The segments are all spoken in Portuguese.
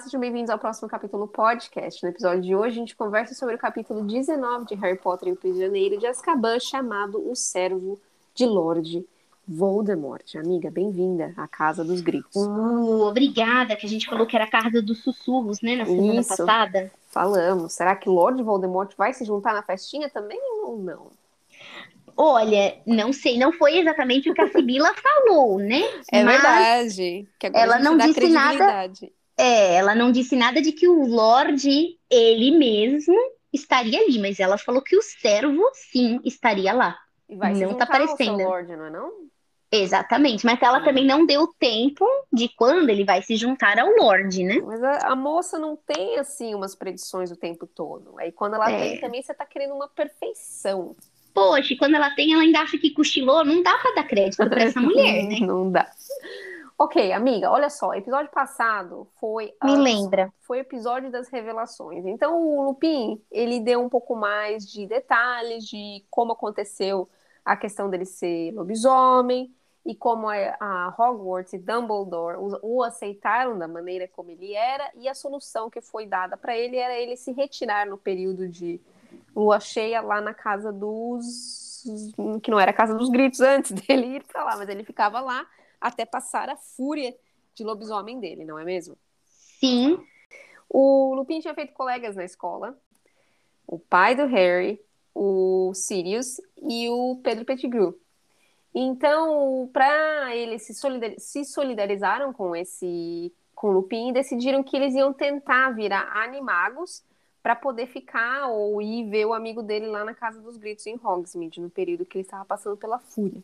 Sejam bem-vindos ao próximo capítulo podcast. No episódio de hoje, a gente conversa sobre o capítulo 19 de Harry Potter e o Prisioneiro de Azkaban, chamado O Servo de Lorde Voldemort. Amiga, bem-vinda à Casa dos Gritos. Uh, obrigada, que a gente falou que era a Casa dos Sussurros, né, na semana Isso. passada. Falamos. Será que Lorde Voldemort vai se juntar na festinha também ou não? Olha, não sei, não foi exatamente o que a Sibila falou, né? É Mas, verdade. Que agora ela não disse nada-. É, ela não disse nada de que o Lorde, ele mesmo, estaria ali, mas ela falou que o servo, sim, estaria lá. E vai se Não tá juntar ao seu aparecendo. Lorde, não é não? Exatamente, mas ela Hum. também não deu tempo de quando ele vai se juntar ao Lorde, né? Mas a, a moça não tem, assim, umas predições o tempo todo. Aí quando ela É. tem também, você tá querendo uma perfeição. Poxa, e quando ela tem, ela ainda acha que cochilou, não dá pra dar crédito pra essa mulher, né? Não dá. Ok, amiga, olha só, episódio passado foi Me lembra. foi o episódio das revelações. Então o Lupin, ele deu um pouco mais de detalhes de como aconteceu a questão dele ser lobisomem e como a, a Hogwarts e Dumbledore o, o aceitaram da maneira como ele era e a solução que foi dada para ele era ele se retirar no período de lua cheia lá na casa dos que não era a casa dos gritos antes dele ir para lá, mas ele ficava lá até passar a fúria de lobisomem dele, não é mesmo? Sim, O Lupin tinha feito colegas na escola. O pai do Harry, o Sirius e o Pedro Pettigrew. Então, para eles se, solidar- se solidarizaram com esse com o Lupin e decidiram que eles iam tentar virar animagos para poder ficar ou ir ver o amigo dele lá na casa dos gritos em Hogsmeade, no período que ele estava passando pela fúria.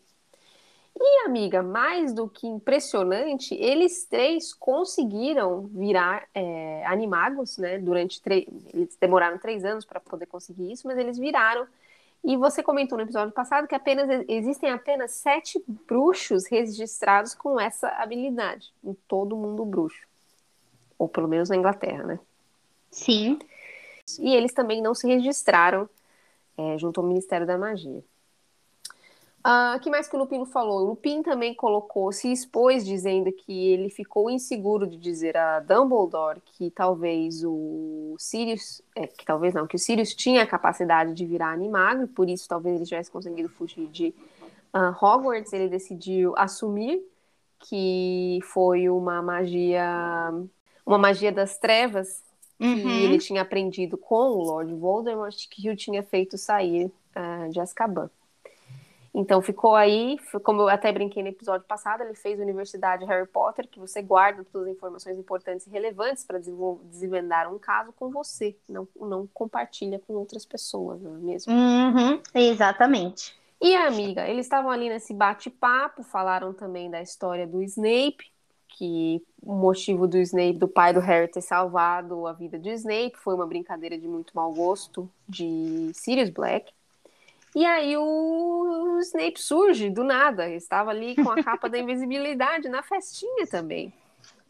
E, amiga, mais do que impressionante, eles três conseguiram virar é, animagos, né? Durante três. Eles demoraram três anos para poder conseguir isso, mas eles viraram. E você comentou no episódio passado que apenas existem apenas sete bruxos registrados com essa habilidade em todo o mundo bruxo. Ou pelo menos na Inglaterra, né? sim. E eles também não se registraram é, junto ao Ministério da Magia. O que mais que o Lupin falou? O Lupin também colocou, se expôs dizendo que ele ficou inseguro de dizer a Dumbledore que talvez o Sirius, é, que talvez não, que o Sirius tinha a capacidade de virar animago e por isso talvez ele tivesse conseguido fugir de ah, Hogwarts. Ele decidiu assumir que foi uma magia, uma magia das trevas que Uhum. ele tinha aprendido com o Lord Voldemort que o tinha feito sair ah, de Azkaban. Então ficou aí, como eu até brinquei no episódio passado, ele fez Universidade Harry Potter, que você guarda todas as informações importantes e relevantes para desvendar um caso com você, não, não compartilha com outras pessoas, não é mesmo? Uhum, exatamente. E a amiga, eles estavam ali nesse bate-papo, falaram também da história do Snape, que o motivo do Snape, do pai do Harry ter salvado a vida do Snape, foi uma brincadeira de muito mau gosto de Sirius Black. E aí o Snape surge do nada, estava ali com a capa da invisibilidade na festinha também.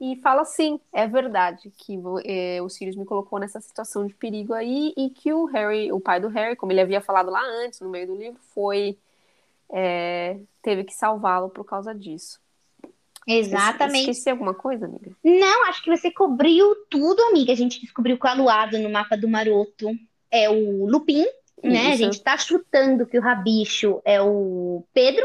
E fala assim, é verdade que eh, o Sirius me colocou nessa situação de perigo aí e que o Harry, o pai do Harry, como ele havia falado lá antes, no meio do livro, foi é, teve que salvá-lo por causa disso. Exatamente. Esqueci alguma coisa, amiga? Não, acho que você cobriu tudo, amiga. A gente descobriu que o aluado no mapa do Maroto é o Lupin, né? A gente tá chutando que o Rabicho é o Pedro.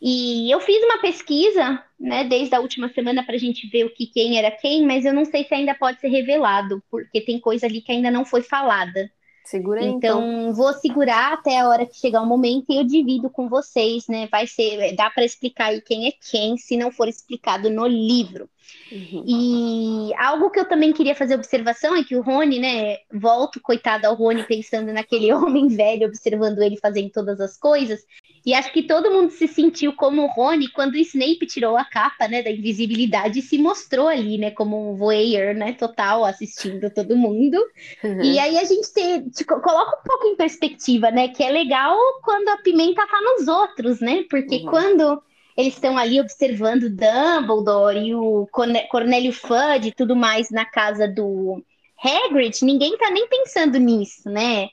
E eu fiz uma pesquisa, né, desde a última semana pra gente ver o que quem era quem, mas eu não sei se ainda pode ser revelado, porque tem coisa ali que ainda não foi falada. Segura aí, então. Então, vou segurar até a hora que chegar o momento e eu divido com vocês, né? Vai ser, dá para explicar aí quem é quem, se não for explicado no livro. Uhum. E algo que eu também queria fazer observação é que o Rony, né? Volto, coitado ao Rony, pensando naquele homem velho, observando ele fazendo todas as coisas. E acho que todo mundo se sentiu como o Rony quando o Snape tirou a capa, né, da invisibilidade e se mostrou ali, né, como um voyeur, né, total, assistindo todo mundo. Uhum. E aí a gente tem, tipo, coloca um pouco em perspectiva, né? Que é legal quando a pimenta tá nos outros, né? Porque Uhum. quando eles estão ali observando Dumbledore e o Cornélio Fudge e tudo mais na casa do Hagrid, ninguém tá nem pensando nisso, né?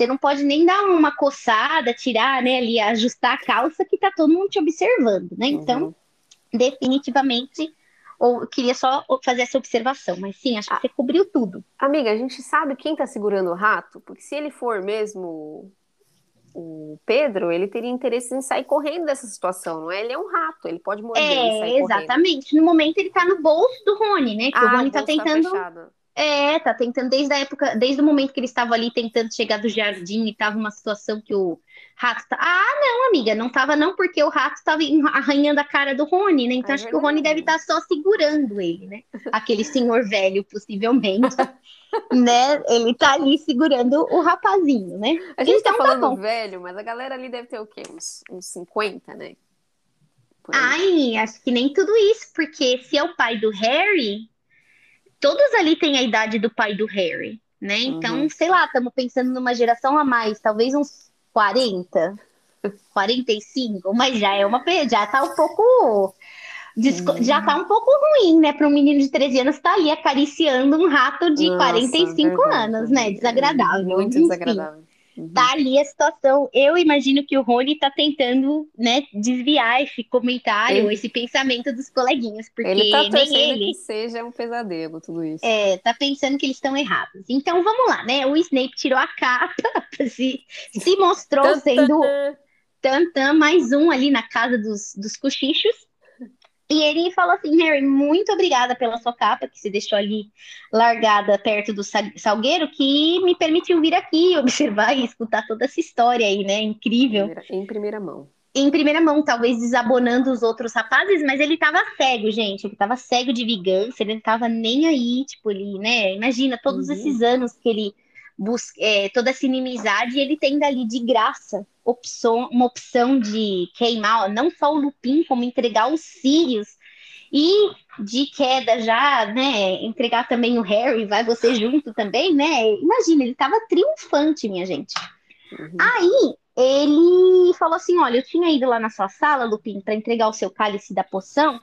Você não pode nem dar uma coçada, tirar, né, ali, ajustar a calça que tá todo mundo te observando, né? Então, Uhum. definitivamente ou eu queria só fazer essa observação, mas sim, acho que você cobriu tudo. Amiga, a gente sabe quem tá segurando o rato? Porque se ele for mesmo o Pedro, ele teria interesse em sair correndo dessa situação, não é? Ele é um rato, ele pode morrer é, e sair exatamente. Correndo. No momento ele tá no bolso do Rony, né? Que ah, o Rony tá bolso tentando. Tá é, tá tentando desde a época, desde o momento que eles estavam ali tentando chegar do jardim e tava uma situação que o rato tá. Ah, não, amiga, não tava não, porque o rato tava arranhando a cara do Rony, né? Então É acho que o Rony deve estar só segurando ele, né? Aquele senhor velho, possivelmente. né? Ele tá ali segurando o rapazinho, né? A gente Então tá tá falando bom. velho, mas a galera ali deve ter o quê? Uns, uns 50, né? Ai, acho que nem tudo isso, porque se é o pai do Harry, todos ali têm a idade do pai do Harry, né? Então, Uhum. sei lá, estamos pensando numa geração a mais, talvez uns 40, 45, mas já é uma, já tá um pouco desco- já tá um pouco ruim, né, para um menino de 13 anos estar ali acariciando um rato de Nossa, 45 verdade, anos, né? Desagradável. Muito Enfim. desagradável. Uhum. Tá ali a situação. Eu imagino que o Rony tá tentando, né, desviar esse comentário, Ele- esse pensamento dos coleguinhas, porque Ele tá nem torcendo ele que seja um pesadelo, tudo isso. é, tá pensando que eles estão errados. Então vamos lá, né? O Snape tirou a capa, se, se mostrou sendo tan. tantã, mais um ali na casa dos, dos cochichos. E ele falou assim, Harry, muito obrigada pela sua capa, que se deixou ali largada perto do sa- salgueiro, que me permitiu vir aqui observar e escutar toda essa história aí, né? Incrível. Primeira- em primeira mão. Em primeira mão, talvez desabonando os outros rapazes, mas ele tava cego, gente. Ele tava cego de vingança, ele não tava nem aí, tipo, ele, né? Imagina todos Uhum. esses anos que ele é, toda essa inimizade, e ele tem dali de graça opção, uma opção de queimar, ó, não só o Lupin, como entregar os Sirius. E de queda já, né? Entregar também o Harry, vai você junto também, né? Imagina, ele tava triunfante, minha gente. Uhum. Aí ele falou assim: Olha, eu tinha ido lá na sua sala, Lupin, para entregar o seu cálice da poção,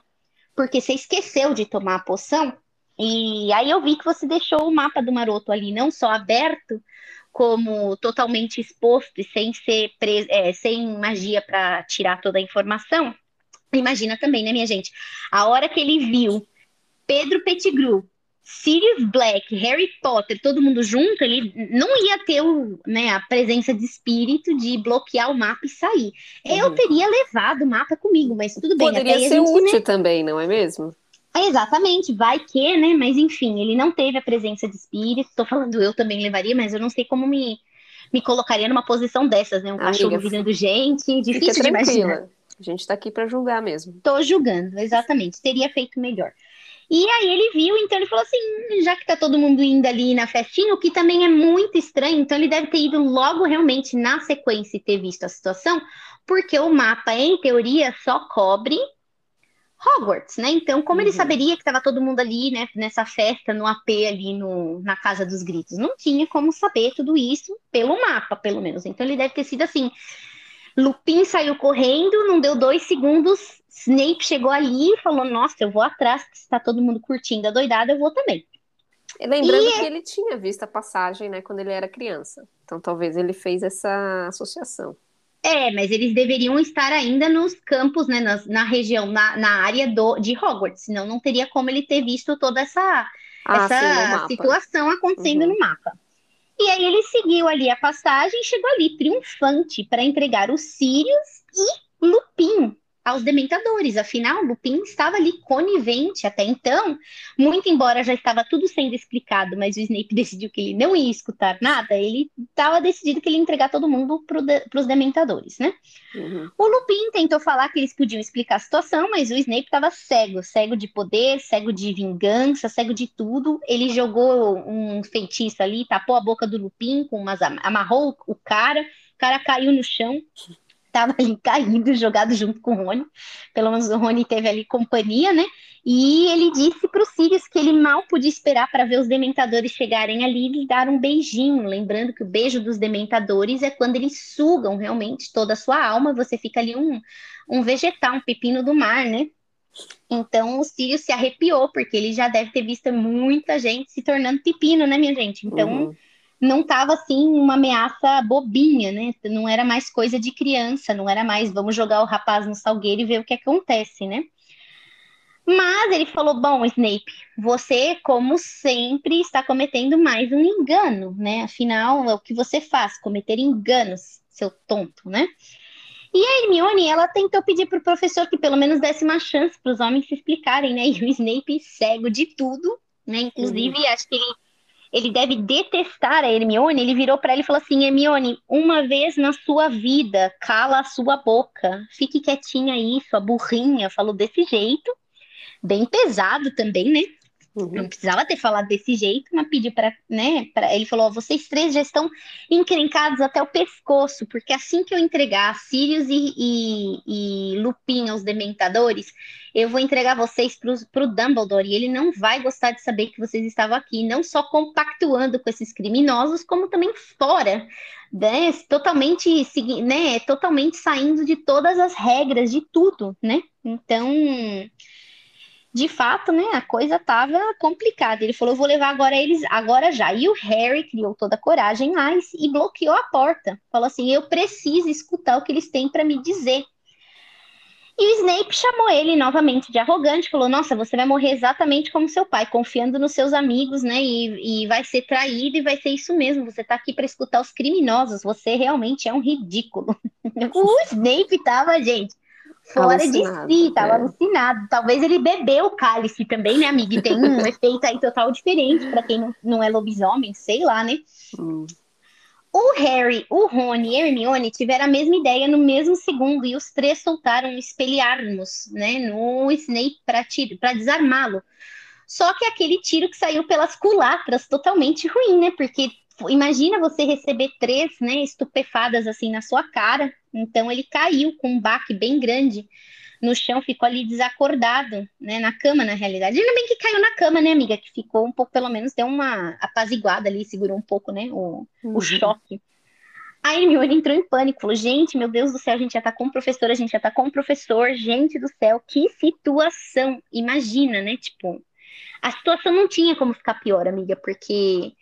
porque você esqueceu de tomar a poção. E aí eu vi que você deixou o mapa do maroto ali, não só aberto, como totalmente exposto e sem ser pres- é, sem magia para tirar toda a informação. Imagina também, né, minha gente? A hora que ele viu Pedro Pettigrew, Sirius Black, Harry Potter, todo mundo junto, ele não ia ter o, né, a presença de espírito de bloquear o mapa e sair. Eu Uhum. teria levado o mapa comigo, mas tudo bem. Poderia ser gente, né, útil também, não é mesmo? Exatamente, vai que, né? Mas enfim, ele não teve a presença de espírito. Tô falando eu também levaria, mas eu não sei como me, me colocaria numa posição dessas, né? Um Amiga, cachorro virando gente, Fica difícil de imaginar. tranquila. A gente tá aqui pra julgar mesmo. Tô julgando, exatamente. Teria feito melhor. E aí ele viu, então ele falou assim: já que tá todo mundo indo ali na festinha, o que também é muito estranho, então ele deve ter ido logo realmente na sequência e ter visto a situação, porque o mapa, em teoria, só cobre Hogwarts, né? Então, como ele Uhum. saberia que estava todo mundo ali, né, nessa festa, no AP ali no, na Casa dos Gritos? Não tinha como saber tudo isso pelo mapa, pelo menos. Então, ele deve ter sido assim: Lupin saiu correndo, não deu dois segundos, Snape chegou ali e falou: Nossa, eu vou atrás, que está todo mundo curtindo a doidada, eu vou também. Lembrando E- que ele tinha visto a passagem, né, quando ele era criança. Então talvez ele fez essa associação. É, mas eles deveriam estar ainda nos campos, né, nas- na, região, na, na área do, de Hogwarts, senão não teria como ele ter visto toda essa, Ah, sim, essa mapa. situação acontecendo Uhum. no mapa. E aí ele seguiu ali a passagem e chegou ali triunfante para entregar os Sirius e Lupin aos Dementadores. Afinal, Lupin estava ali conivente até então, muito embora já estava tudo sendo explicado, mas o Snape decidiu que ele não ia escutar nada, ele estava decidido que ele ia entregar todo mundo para os Dementadores, né? Uhum. O Lupin tentou falar que eles podiam explicar a situação, mas o Snape estava cego, cego de poder, cego de vingança, cego de tudo. Ele jogou um feitiço ali, tapou a boca do Lupin, com umas, am- amarrou o cara, o cara caiu no chão, estava ali caído, jogado junto com o Rony. Pelo menos o Rony teve ali companhia, né? E ele disse para o Sirius que ele mal podia esperar para ver os dementadores chegarem ali e lhe dar um beijinho. Lembrando que o beijo dos dementadores é quando eles sugam realmente toda a sua alma, você fica ali um, um vegetal, um pepino do mar, né? Então o Sirius se arrepiou, porque ele já deve ter visto muita gente se tornando pepino, né, minha gente? Então Uhum. Não tava assim uma ameaça bobinha, né? Não era mais coisa de criança, não era mais vamos jogar o rapaz no salgueiro e ver o que acontece, né? Mas ele falou: Bom, Snape, você, como sempre, está cometendo mais um engano, né? Afinal, é o que você faz, cometer enganos, seu tonto, né? E a Hermione, ela tentou pedir para o professor que pelo menos desse uma chance para os homens se explicarem, né? E o Snape, cego de tudo, né? Inclusive, uhum. acho que ele, ele deve detestar a Hermione. Ele virou para ela e falou assim: Hermione, uma vez na sua vida, cala a sua boca, fique quietinha aí, sua burrinha. Falou desse jeito bem pesado também, né? Uhum. Não precisava ter falado desse jeito, mas pediu para, né? Pra, ele falou: vocês três já estão encrencados até o pescoço, porque assim que eu entregar Sirius e, e, e Lupin aos Dementadores, eu vou entregar vocês para o Dumbledore e ele não vai gostar de saber que vocês estavam aqui, não só compactuando com esses criminosos, como também fora, né? Totalmente, né? Totalmente saindo de todas as regras de tudo, né? Então de fato, né, a coisa tava complicada. Ele falou: vou levar agora eles agora já. E o Harry criou toda a coragem mais e bloqueou a porta. Falou assim: eu preciso escutar o que eles têm para me dizer. E o Snape chamou ele novamente de arrogante, falou: Nossa, você vai morrer exatamente como seu pai, confiando nos seus amigos, né? E, e vai ser traído e vai ser isso mesmo. Você tá aqui para escutar os criminosos. Você realmente é um ridículo. o Snape tava, gente fora de si, tava é. alucinado. Talvez ele bebeu o cálice também, né, amiga? E tem um efeito aí total diferente para quem não, não é lobisomem, sei lá, né? Hum. O Harry, o Rony e a Hermione tiveram a mesma ideia no mesmo segundo e os três soltaram espelharmos, né, no Snape para desarmá-lo. Só que aquele tiro que saiu pelas culatras totalmente ruim, né? Porque imagina você receber três, né, estupefadas assim na sua cara. Então ele caiu com um baque bem grande no chão, ficou ali desacordado, né, na cama na realidade. Ainda bem que caiu na cama, né, amiga, que ficou um pouco, pelo menos deu uma apaziguada ali, segurou um pouco, né, o, uhum. o choque. A Hermione entrou em pânico, falou, gente, meu Deus do céu, a gente já tá com o professor, a gente já tá com o professor, gente do céu, que situação, imagina, né, tipo, a situação não tinha como ficar pior, amiga, porque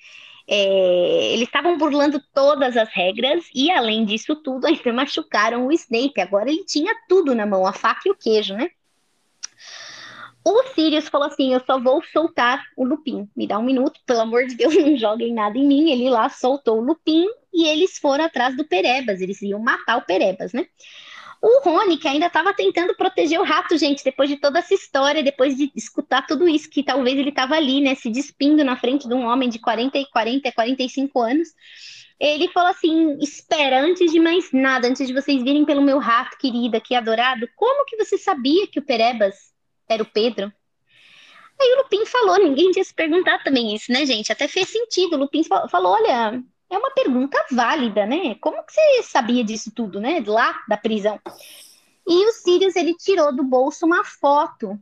é, eles estavam burlando todas as regras e, além disso tudo, ainda machucaram o Snape. Agora ele tinha tudo na mão, a faca e o queijo, né? O Sirius falou assim: Eu só vou soltar o Lupin. Me dá um minuto, pelo amor de Deus, não joguem nada em mim. Ele lá soltou o Lupin e eles foram atrás do Perebas. Eles iam matar o Perebas, né? O Rony, que ainda estava tentando proteger o rato, gente, depois de toda essa história, depois de escutar tudo isso, que talvez ele estava ali, né, se despindo na frente de um homem de 40 e 40, 45 anos. Ele falou assim: espera, antes de mais nada, antes de vocês virem pelo meu rato querido aqui, adorado, como que você sabia que o Perebas era o Pedro? Aí o Lupin falou, ninguém tinha se perguntado também isso, né, gente? Até fez sentido. O Lupin falou: olha, é uma pergunta válida, né? Como que você sabia disso tudo, né? Lá da prisão. E o Sirius, ele tirou do bolso uma foto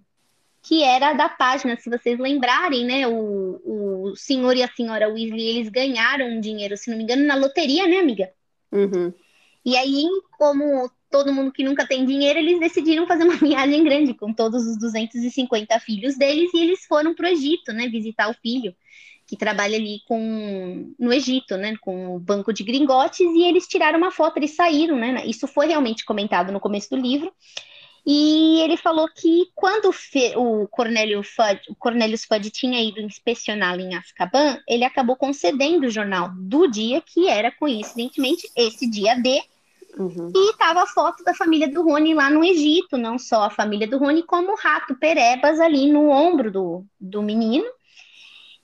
que era da página, se vocês lembrarem, né? O, o senhor e a senhora Weasley, eles ganharam um dinheiro, se não me engano, na loteria, né, amiga? Uhum. E aí, como todo mundo que nunca tem dinheiro, eles decidiram fazer uma viagem grande com todos os 250 filhos deles e eles foram para o Egito, né? Visitar o filho que trabalha ali com no Egito, né, com o banco de gringotes, e eles tiraram uma foto, eles saíram, né? Isso foi realmente comentado no começo do livro. E ele falou que quando o Cornélio Fudd, o Cornelius Fudd tinha ido inspecioná-lo em Azkaban, ele acabou concedendo o jornal do dia, que era coincidentemente esse dia D, Uhum. E estava a foto da família do Rony lá no Egito, não só a família do Rony, como o rato Perebas ali no ombro do, do menino.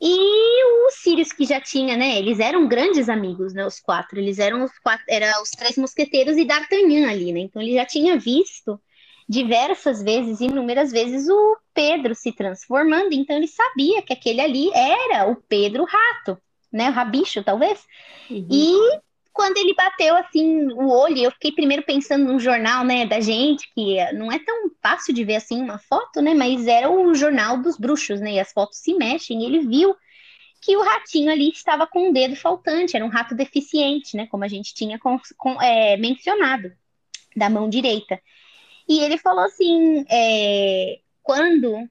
E o Sirius, que já tinha, né? Eles eram grandes amigos, né? Os quatro. Eles eram os quatro, eram os três mosqueteiros e D'Artagnan ali, né? Então ele já tinha visto diversas vezes, inúmeras vezes, o Pedro se transformando. Então ele sabia que aquele ali era o Pedro Rato, né? O Rabicho, talvez. Uhum. E quando ele bateu assim o olho, eu fiquei primeiro pensando no jornal, né, da gente, que não é tão fácil de ver assim uma foto, né, mas era o jornal dos bruxos, né, e as fotos se mexem, ele viu que o ratinho ali estava com um dedo faltante, era um rato deficiente, né, como a gente tinha com, com, é, mencionado, da mão direita. E ele falou assim, é, quando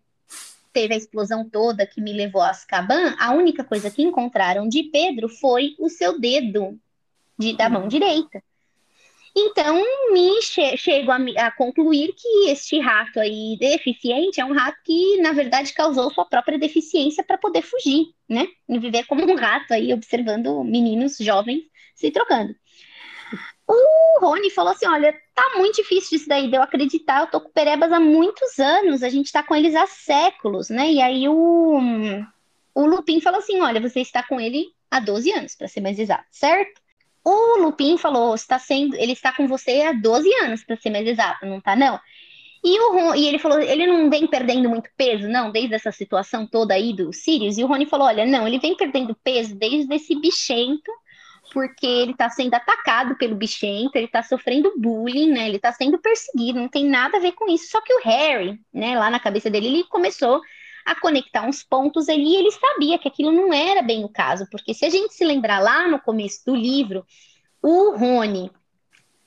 teve a explosão toda que me levou a Azkaban, a única coisa que encontraram de Pedro foi o seu dedo de, da mão direita. Então, me che chego a, a, concluir que este rato aí deficiente é um rato que, na verdade, causou sua própria deficiência para poder fugir, né? E viver como um rato aí, observando meninos jovens se trocando. O Rony falou assim: olha, tá muito difícil isso daí de eu acreditar. Eu tô com perebas há muitos anos, a gente tá com eles há séculos, né? E aí o, o Lupin falou assim: olha, você está com ele há 12 anos, para ser mais exato, certo? O Lupin falou, está sendo, ele está com você há 12 anos, para ser mais exato, não tá não? E, o e ele falou, ele não vem perdendo muito peso, não, desde essa situação toda aí do Sirius. E o Rony falou, olha, não, ele vem perdendo peso desde esse bichento, porque ele está sendo atacado pelo bichento, ele está sofrendo bullying, né? Ele está sendo perseguido, não tem nada a ver com isso. Só que o Harry, né, lá na cabeça dele, ele começou a conectar uns pontos ali, e ele sabia que aquilo não era bem o caso, porque se a gente se lembrar lá no começo do livro, o Rony,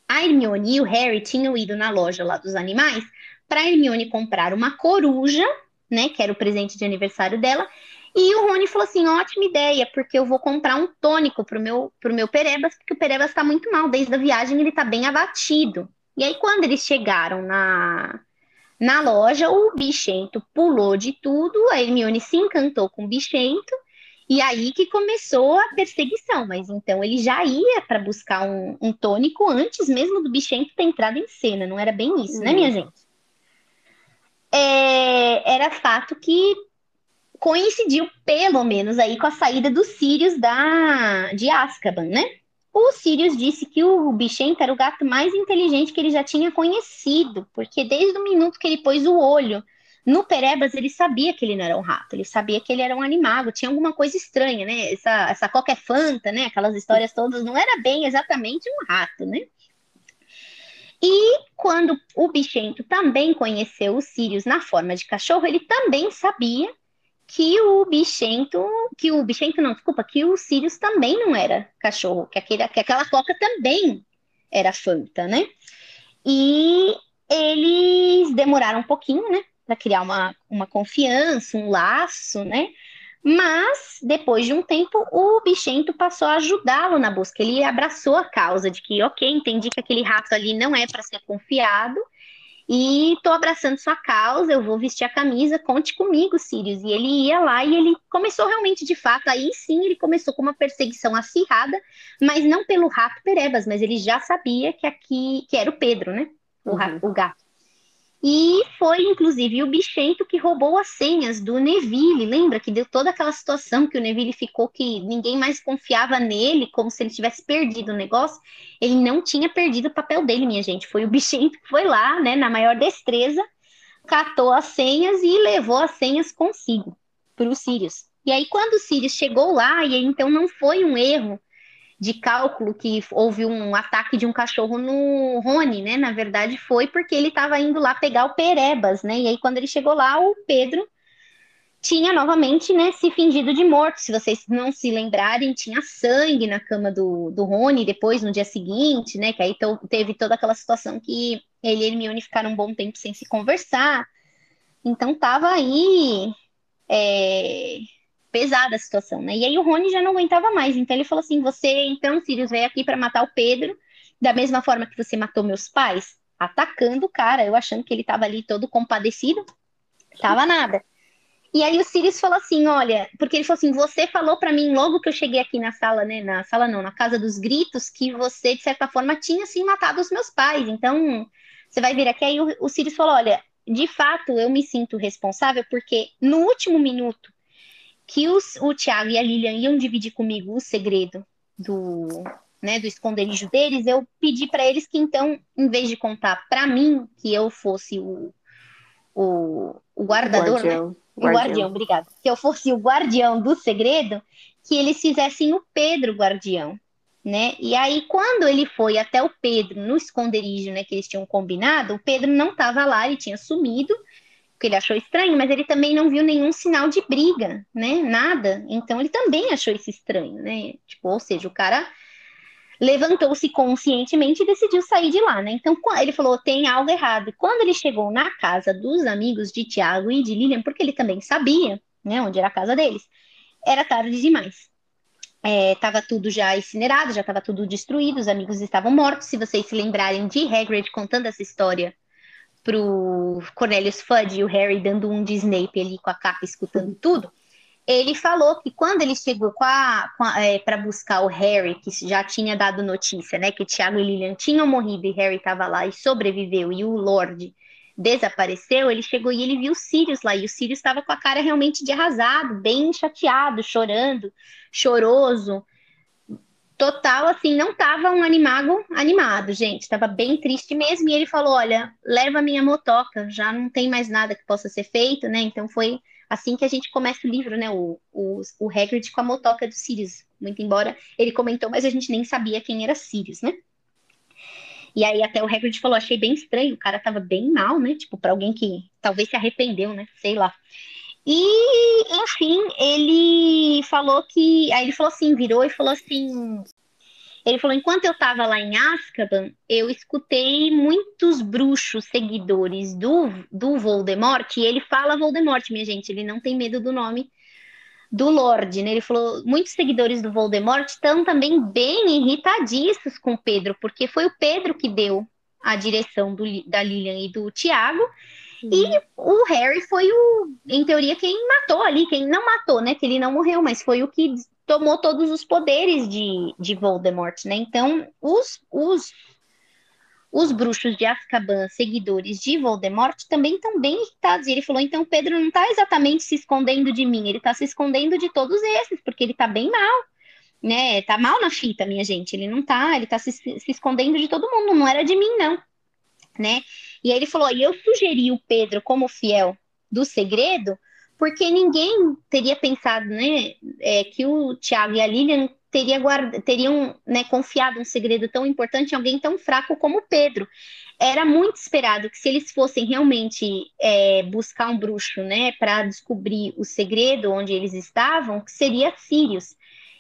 a Hermione e o Harry tinham ido na loja lá dos animais para Hermione comprar uma coruja, né, que era o presente de aniversário dela, e o Rony falou assim: ótima ideia, porque eu vou comprar um tônico pro meu, pro meu Perebas, porque o Perebas está muito mal. Desde a viagem ele está bem abatido. E aí, quando eles chegaram na, na loja, o bichento pulou de tudo, a Hermione se encantou com o bichento, e aí que começou a perseguição. Mas então ele já ia para buscar um, um, tônico antes mesmo do bichento ter entrado em cena, não era bem isso, né, uhum. né, minha gente? É, era fato que coincidiu, pelo menos, aí com a saída dos Sirius da, de Azkaban, né? O Sirius disse que o Bichento era o gato mais inteligente que ele já tinha conhecido, porque desde o minuto que ele pôs o olho no Perebas, ele sabia que ele não era um rato, ele sabia que ele era um animago, tinha alguma coisa estranha, né? Essa, essa qualquer fanta, né? Aquelas histórias todas, não era bem exatamente um rato, né? E quando o Bichento também conheceu o Sirius na forma de cachorro, ele também sabia que o bichento, que o bichento não, desculpa, que o Sirius também não era cachorro, que, aquele, que aquela coca também era Fanta, né? E eles demoraram um pouquinho, né, para criar uma, uma confiança, um laço, né? Mas depois de um tempo, o bichento passou a ajudá-lo na busca. Ele abraçou a causa de que, ok, entendi que aquele rato ali não é para ser confiado e tô abraçando sua causa, eu vou vestir a camisa, conte comigo, Sirius. E ele ia lá e ele começou realmente, de fato, aí sim ele começou com uma perseguição acirrada, mas não pelo rato Perebas, mas ele já sabia que aqui, que era o Pedro, né? O, uhum. rato, o gato. E foi, inclusive, o Bichento que roubou as senhas do Neville. Lembra que deu toda aquela situação que o Neville ficou que ninguém mais confiava nele, como se ele tivesse perdido o negócio? Ele não tinha perdido o papel dele, minha gente. Foi o Bichento que foi lá, né, na maior destreza, catou as senhas e levou as senhas consigo para o Sirius. E aí, quando o Sirius chegou lá, e então não foi um erro de cálculo que houve um ataque de um cachorro no Rony, né? Na verdade, foi porque ele estava indo lá pegar o Perebas, né? E aí, quando ele chegou lá, o Pedro tinha novamente, né, se fingido de morto. Se vocês não se lembrarem, tinha sangue na cama do, do Rony depois, no dia seguinte, né? Que aí teve toda aquela situação que ele e Hermione ficaram um bom tempo sem se conversar. Então, tava aí. É pesada a situação, né? E aí o Rony já não aguentava mais, então ele falou assim: "Você, então, Sirius, veio aqui para matar o Pedro, da mesma forma que você matou meus pais?" Atacando o cara, eu achando que ele tava ali todo compadecido. Tava nada. E aí o Sirius falou assim, olha, porque ele falou assim, você falou para mim logo que eu cheguei aqui na sala, né, na sala não, na casa dos gritos, que você de certa forma tinha sim matado os meus pais. Então, você vai vir aqui aí o, o Sirius falou, olha, de fato eu me sinto responsável porque no último minuto que os, o Thiago e a Lilian iam dividir comigo o segredo do, né, do esconderijo deles, eu pedi para eles que então, em vez de contar para mim que eu fosse o, o, o guardador, guardião. Né? O guardião. guardião, obrigada. Que eu fosse o guardião do segredo, que eles fizessem o Pedro guardião, né? E aí, quando ele foi até o Pedro no esconderijo, né, que eles tinham combinado, o Pedro não estava lá, ele tinha sumido, porque ele achou estranho, mas ele também não viu nenhum sinal de briga, né? Nada. Então ele também achou isso estranho, né? Tipo, ou seja, o cara levantou-se conscientemente e decidiu sair de lá, né? Então ele falou: tem algo errado. Quando ele chegou na casa dos amigos de Tiago e de Lilian, porque ele também sabia, né, onde era a casa deles, era tarde demais. Estava é, tudo já incinerado, já estava tudo destruído, os amigos estavam mortos. Se vocês se lembrarem de Hagrid contando essa história pro Cornelius Fudge e o Harry dando um de Snape ali com a capa escutando tudo, ele falou que quando ele chegou é, para buscar o Harry, que já tinha dado notícia, né, que Tiago e Lilian tinham morrido e Harry estava lá e sobreviveu e o Lord desapareceu, ele chegou e ele viu o Sirius lá, e o Sirius estava com a cara realmente de arrasado, bem chateado, chorando, choroso. Total, assim, não estava um animago animado, gente, estava bem triste mesmo, e ele falou, olha, leva a minha motoca, já não tem mais nada que possa ser feito, né, então foi assim que a gente começa o livro, né, o, o, o Hagrid com a motoca do Sirius, muito embora ele comentou, mas a gente nem sabia quem era Sirius, né. E aí até o Hagrid falou, achei bem estranho, o cara tava bem mal, né? Tipo, para alguém que talvez se arrependeu, né? Sei lá. E, enfim, ele falou que. Aí ele falou assim, virou e falou assim. Ele falou: enquanto eu estava lá em Azkaban, eu escutei muitos bruxos seguidores do, do Voldemort, e ele fala Voldemort, minha gente, ele não tem medo do nome do Lorde, né? Ele falou, muitos seguidores do Voldemort estão também bem irritadíssimos com Pedro, porque foi o Pedro que deu a direção do, da Lilian e do Tiago, uhum. e o Harry foi o, em teoria, quem matou ali, quem não matou, né? Que ele não morreu, mas foi o que tomou todos os poderes de, de Voldemort, né? Então, os, os os bruxos de Azkaban, seguidores de Voldemort, também estão bem irritados. E ele falou: então Pedro não está exatamente se escondendo de mim, ele está se escondendo de todos esses, porque ele está bem mal. Né, tá mal na fita, minha gente. Ele não tá, ele tá se, se escondendo de todo mundo, não era de mim, não. Né? E aí ele falou: e eu sugeri o Pedro como fiel do segredo, porque ninguém teria pensado, né, é, que o Tiago e a Lilian teria guarda, teriam né, confiado um segredo tão importante em alguém tão fraco como Pedro. Era muito esperado que se eles fossem realmente é, buscar um bruxo, né, para descobrir o segredo onde eles estavam, que seria Sirius.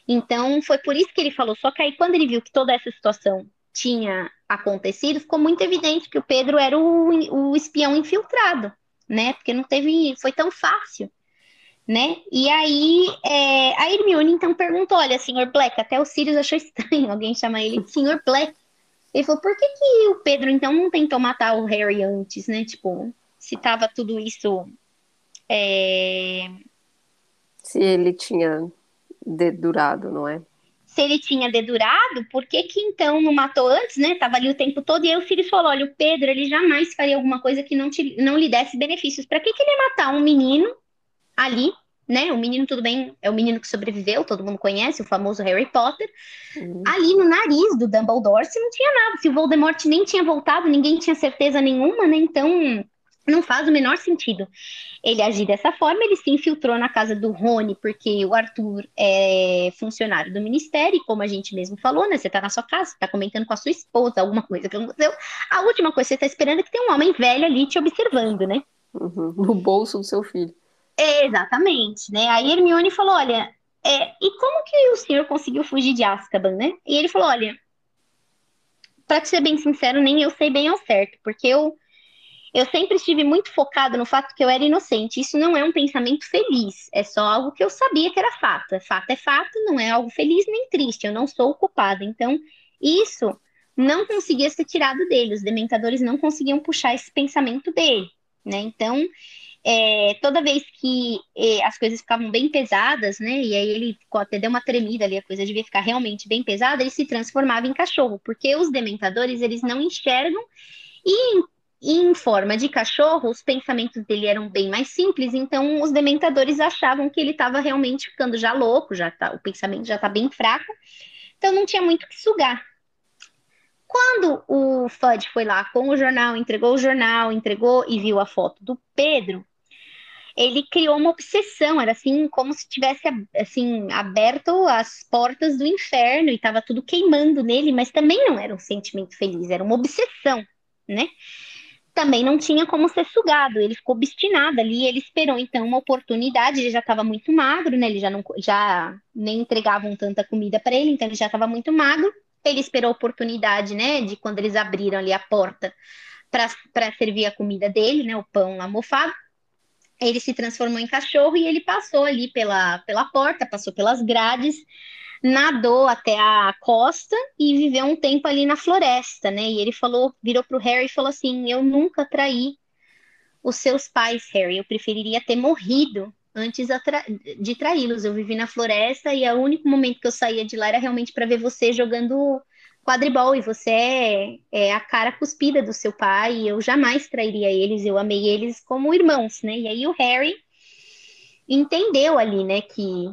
Então foi por isso que ele falou. Só que aí quando ele viu que toda essa situação tinha acontecido, ficou muito evidente que o Pedro era o, o espião infiltrado, né? Porque não teve, foi tão fácil né? E aí é, a Hermione então perguntou: olha, senhor Black, até o Sirius achou estranho alguém chamar ele de senhor Black. Ele falou: por que, que o Pedro então não tentou matar o Harry antes, né? Tipo, se tava tudo isso. É... Se ele tinha dedurado, não é? Se ele tinha dedurado, por que que então não matou antes, né? Tava ali o tempo todo. E aí o Sirius falou: olha, o Pedro, ele jamais faria alguma coisa que não, te, não lhe desse benefícios. Para que que ele ia matar um menino ali, né? O menino, tudo bem, é o menino que sobreviveu, todo mundo conhece, o famoso Harry Potter. Uhum. Ali no nariz do Dumbledore, se não tinha nada. Se o Voldemort nem tinha voltado, ninguém tinha certeza nenhuma, né? Então, não faz o menor sentido ele agir dessa forma. Ele se infiltrou na casa do Rony, porque o Arthur é funcionário do ministério, e como a gente mesmo falou, né? Você tá na sua casa, tá comentando com a sua esposa alguma coisa que aconteceu. A última coisa que você tá esperando é que tem um homem velho ali te observando, né? Uhum. No bolso do seu filho. Exatamente, né? Aí Hermione falou, olha, é, e como que o senhor conseguiu fugir de Azkaban, né? E ele falou, olha, para ser bem sincero, nem eu sei bem ao certo, porque eu eu sempre estive muito focado no fato que eu era inocente. Isso não é um pensamento feliz, é só algo que eu sabia que era fato. É fato é fato, não é algo feliz nem triste. Eu não sou o culpado. Então, isso não conseguia ser tirado dele. Os dementadores não conseguiam puxar esse pensamento dele, né? Então, é, toda vez que é, as coisas ficavam bem pesadas, né? E aí ele até deu uma tremida ali, a coisa devia ficar realmente bem pesada, ele se transformava em cachorro, porque os dementadores eles não enxergam e forma de cachorro, os pensamentos dele eram bem mais simples, então os dementadores achavam que ele estava realmente ficando já louco, já tá, o pensamento já está bem fraco, então não tinha muito que sugar. Quando o Fudge foi lá com o jornal, entregou o jornal, entregou e viu a foto do Pedro, ele criou uma obsessão, era assim como se tivesse assim aberto as portas do inferno e estava tudo queimando nele, mas também não era um sentimento feliz, era uma obsessão, né? Também não tinha como ser sugado, ele ficou obstinado ali, ele esperou então uma oportunidade, ele já estava muito magro, né? Ele já não já nem entregavam tanta comida para ele, então ele já estava muito magro. Ele esperou a oportunidade, né, de quando eles abriram ali a porta para servir a comida dele, né, o pão lá mofado ele se transformou em cachorro e ele passou ali pela, pela porta, passou pelas grades nadou até a costa e viveu um tempo ali na floresta, né? E ele falou, virou pro Harry e falou assim: Eu nunca traí os seus pais, Harry. Eu preferiria ter morrido antes de traí-los. Eu vivi na floresta e o único momento que eu saía de lá era realmente para ver você jogando quadribol. E você é, é, a cara cuspida do seu pai. E eu jamais trairia eles. Eu amei eles como irmãos, né? E aí o Harry entendeu ali, né, que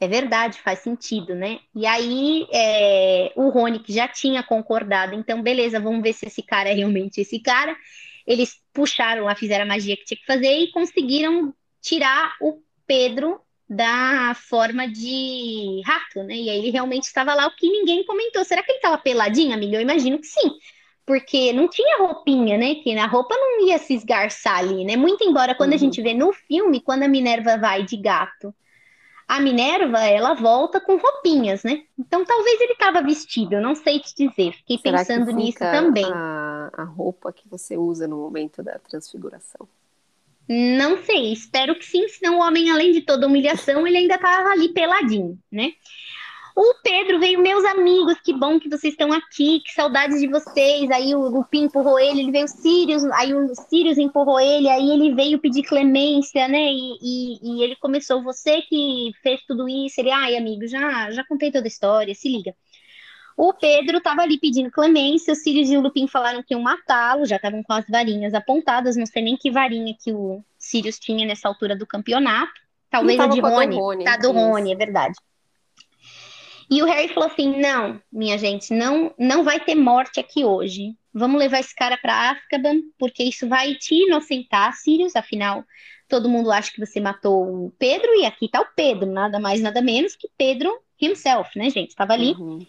é verdade, faz sentido, né? E aí é, o Rony, que já tinha concordado, então beleza, vamos ver se esse cara é realmente esse cara. Eles puxaram lá, fizeram a magia que tinha que fazer e conseguiram tirar o Pedro da forma de rato, né? E aí ele realmente estava lá, o que ninguém comentou. Será que ele estava peladinho, amiga? Eu imagino que sim. Porque não tinha roupinha, né? Que na roupa não ia se esgarçar ali, né? Muito embora quando uhum. a gente vê no filme, quando a Minerva vai de gato a Minerva, ela volta com roupinhas, né? Então talvez ele estava vestido, eu não sei te dizer. Fiquei Será pensando nisso também. A, a roupa que você usa no momento da transfiguração. Não sei, espero que sim, senão o homem, além de toda humilhação, ele ainda estava ali peladinho, né? O Pedro veio, meus amigos, que bom que vocês estão aqui, que saudades de vocês. Aí o Lupin empurrou ele, ele veio o Sirius, aí o Sirius empurrou ele, aí ele veio pedir clemência, né? E, e, e ele começou, você que fez tudo isso. Ele, ai, amigo, já, já contei toda a história, se liga. O Pedro estava ali pedindo clemência, o Sirius e o Lupin falaram que iam matá-lo, já estavam com as varinhas apontadas, não sei nem que varinha que o Sirius tinha nessa altura do campeonato. Talvez a de Rony. Rony. Tá do Rony, é verdade. E o Harry falou assim: não, minha gente, não, não vai ter morte aqui hoje. Vamos levar esse cara para Azkaban, porque isso vai te inocentar, Sirius. Afinal, todo mundo acha que você matou o Pedro, e aqui tá o Pedro, nada mais, nada menos que Pedro himself, né, gente? Estava ali. Uhum.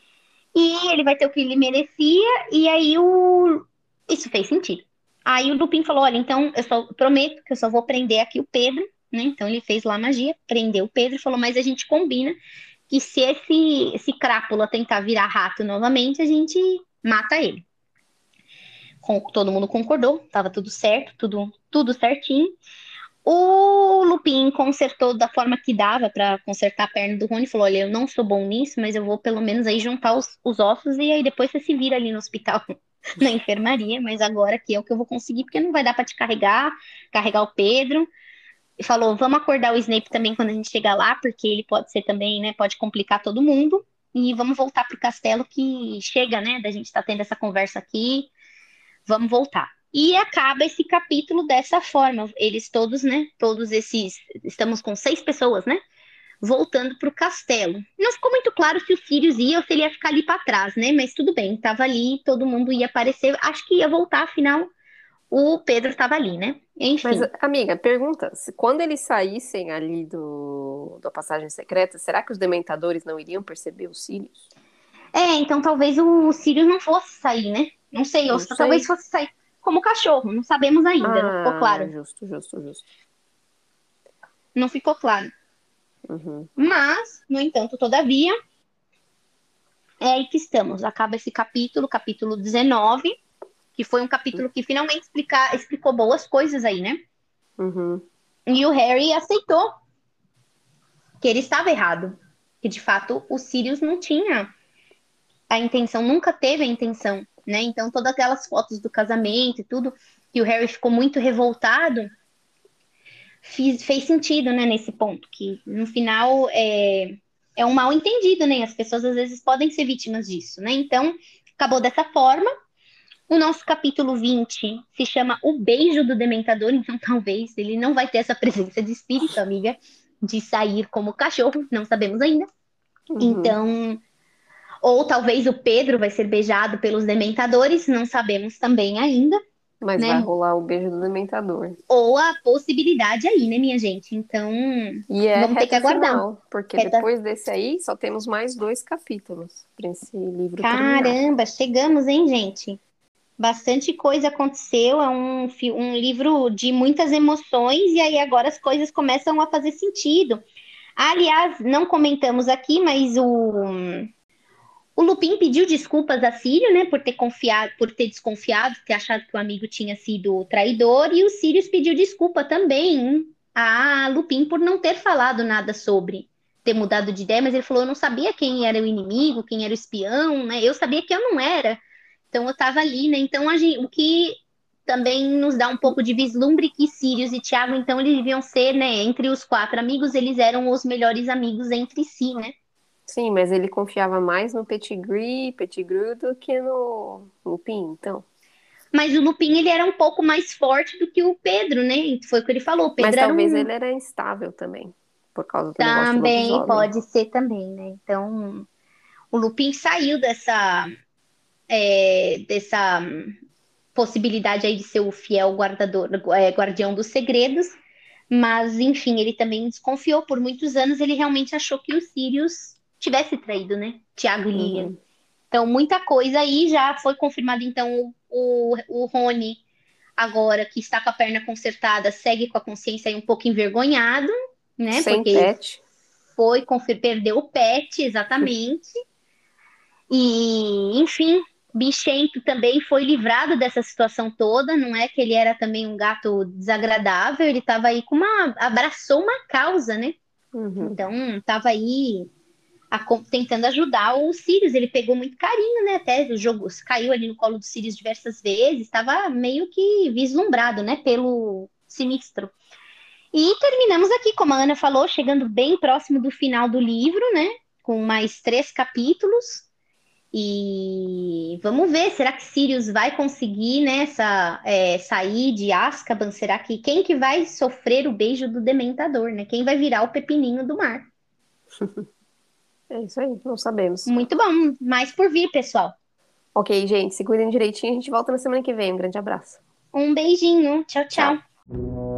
E ele vai ter o que ele merecia, e aí o. Isso fez sentido. Aí o Lupin falou: olha, então eu só prometo que eu só vou prender aqui o Pedro, né? Então ele fez lá a magia, prendeu o Pedro e falou: mas a gente combina que se esse, esse crápula tentar virar rato novamente, a gente mata ele. Com, todo mundo concordou, estava tudo certo, tudo, tudo certinho. O Lupin consertou da forma que dava para consertar a perna do Rony. Falou: Olha, eu não sou bom nisso, mas eu vou pelo menos aí juntar os, os ossos e aí depois você se vira ali no hospital, na enfermaria. Mas agora aqui é o que eu vou conseguir, porque não vai dar para te carregar, carregar o Pedro falou: vamos acordar o Snape também quando a gente chegar lá, porque ele pode ser também, né? Pode complicar todo mundo. E vamos voltar pro castelo que chega, né? Da gente estar tá tendo essa conversa aqui. Vamos voltar. E acaba esse capítulo dessa forma. Eles todos, né? Todos esses. Estamos com seis pessoas, né? Voltando para o castelo. Não ficou muito claro se o Sirius ia ou se ele ia ficar ali para trás, né? Mas tudo bem, tava ali, todo mundo ia aparecer. Acho que ia voltar, afinal, o Pedro estava ali, né? Enfim. Mas, amiga, pergunta: se quando eles saíssem ali do, da passagem secreta, será que os dementadores não iriam perceber os Sirius? É, então talvez o Sirius não fosse sair, né? Não sei, não ou sei. talvez fosse sair como cachorro, não sabemos ainda, ah, não ficou ah, claro. Justo, justo, justo. Não ficou claro. Uhum. Mas, no entanto, todavia, é aí que estamos. Acaba esse capítulo, capítulo 19 que foi um capítulo que finalmente explica, explicou boas coisas aí, né? Uhum. E o Harry aceitou que ele estava errado. Que de fato o Sirius não tinha a intenção, nunca teve a intenção, né? Então todas aquelas fotos do casamento e tudo, que o Harry ficou muito revoltado, fiz, fez sentido, né, nesse ponto, que no final é, é um mal entendido, né? As pessoas às vezes podem ser vítimas disso, né? Então, acabou dessa forma. O nosso capítulo 20 se chama O Beijo do Dementador, então talvez ele não vai ter essa presença de espírito, amiga, de sair como cachorro, não sabemos ainda. Uhum. Então, ou talvez o Pedro vai ser beijado pelos dementadores, não sabemos também ainda. Mas né? vai rolar o beijo do dementador. Ou a possibilidade aí, né, minha gente? Então, e é vamos ter que aguardar. Final, porque reta... depois desse aí, só temos mais dois capítulos para esse livro Caramba, terminar. chegamos, hein, gente? Bastante coisa aconteceu, é um, um livro de muitas emoções, e aí agora as coisas começam a fazer sentido. Aliás, não comentamos aqui, mas o, o Lupin pediu desculpas a Sírio, né, por ter confiado, por ter desconfiado, ter achado que o amigo tinha sido traidor, e o Sirius pediu desculpa também a Lupin por não ter falado nada sobre, ter mudado de ideia, mas ele falou: eu não sabia quem era o inimigo, quem era o espião, né? Eu sabia que eu não era. Então eu estava ali, né? Então a gente, o que também nos dá um pouco de vislumbre que Sirius e Tiago, então eles deviam ser, né? Entre os quatro amigos, eles eram os melhores amigos entre si, né? Sim, mas ele confiava mais no Pettigrew, Pettigrew do que no Lupin, então. Mas o Lupin, ele era um pouco mais forte do que o Pedro, né? Foi o que ele falou. O Pedro mas talvez um... ele era instável também, por causa do Também, pode ser também, né? Então, o Lupin saiu dessa... É, dessa possibilidade aí de ser o fiel guardador, é, guardião dos segredos, mas enfim, ele também desconfiou por muitos anos, ele realmente achou que o Sirius tivesse traído, né? Tiago e Lilian. Uhum. Então, muita coisa aí já foi confirmado. Então, o, o Rony, agora que está com a perna consertada, segue com a consciência aí um pouco envergonhado, né? Sem Porque pet. Foi, perdeu o pet, exatamente. e, enfim, Bichento também foi livrado dessa situação toda, não é que ele era também um gato desagradável, ele estava aí com uma. abraçou uma causa, né? Uhum. Então, estava aí a, tentando ajudar o Sirius. Ele pegou muito carinho, né? Até o jogo caiu ali no colo do Sirius diversas vezes, estava meio que vislumbrado, né? Pelo sinistro. E terminamos aqui, como a Ana falou, chegando bem próximo do final do livro, né? Com mais três capítulos. E vamos ver, será que Sirius vai conseguir nessa né, é, sair de Azkaban? Será que quem que vai sofrer o beijo do Dementador, né? Quem vai virar o pepininho do mar? É isso aí, não sabemos. Muito bom, mais por vir, pessoal. Ok, gente, se cuidem direitinho, a gente volta na semana que vem. Um grande abraço. Um beijinho, tchau, tchau. tchau.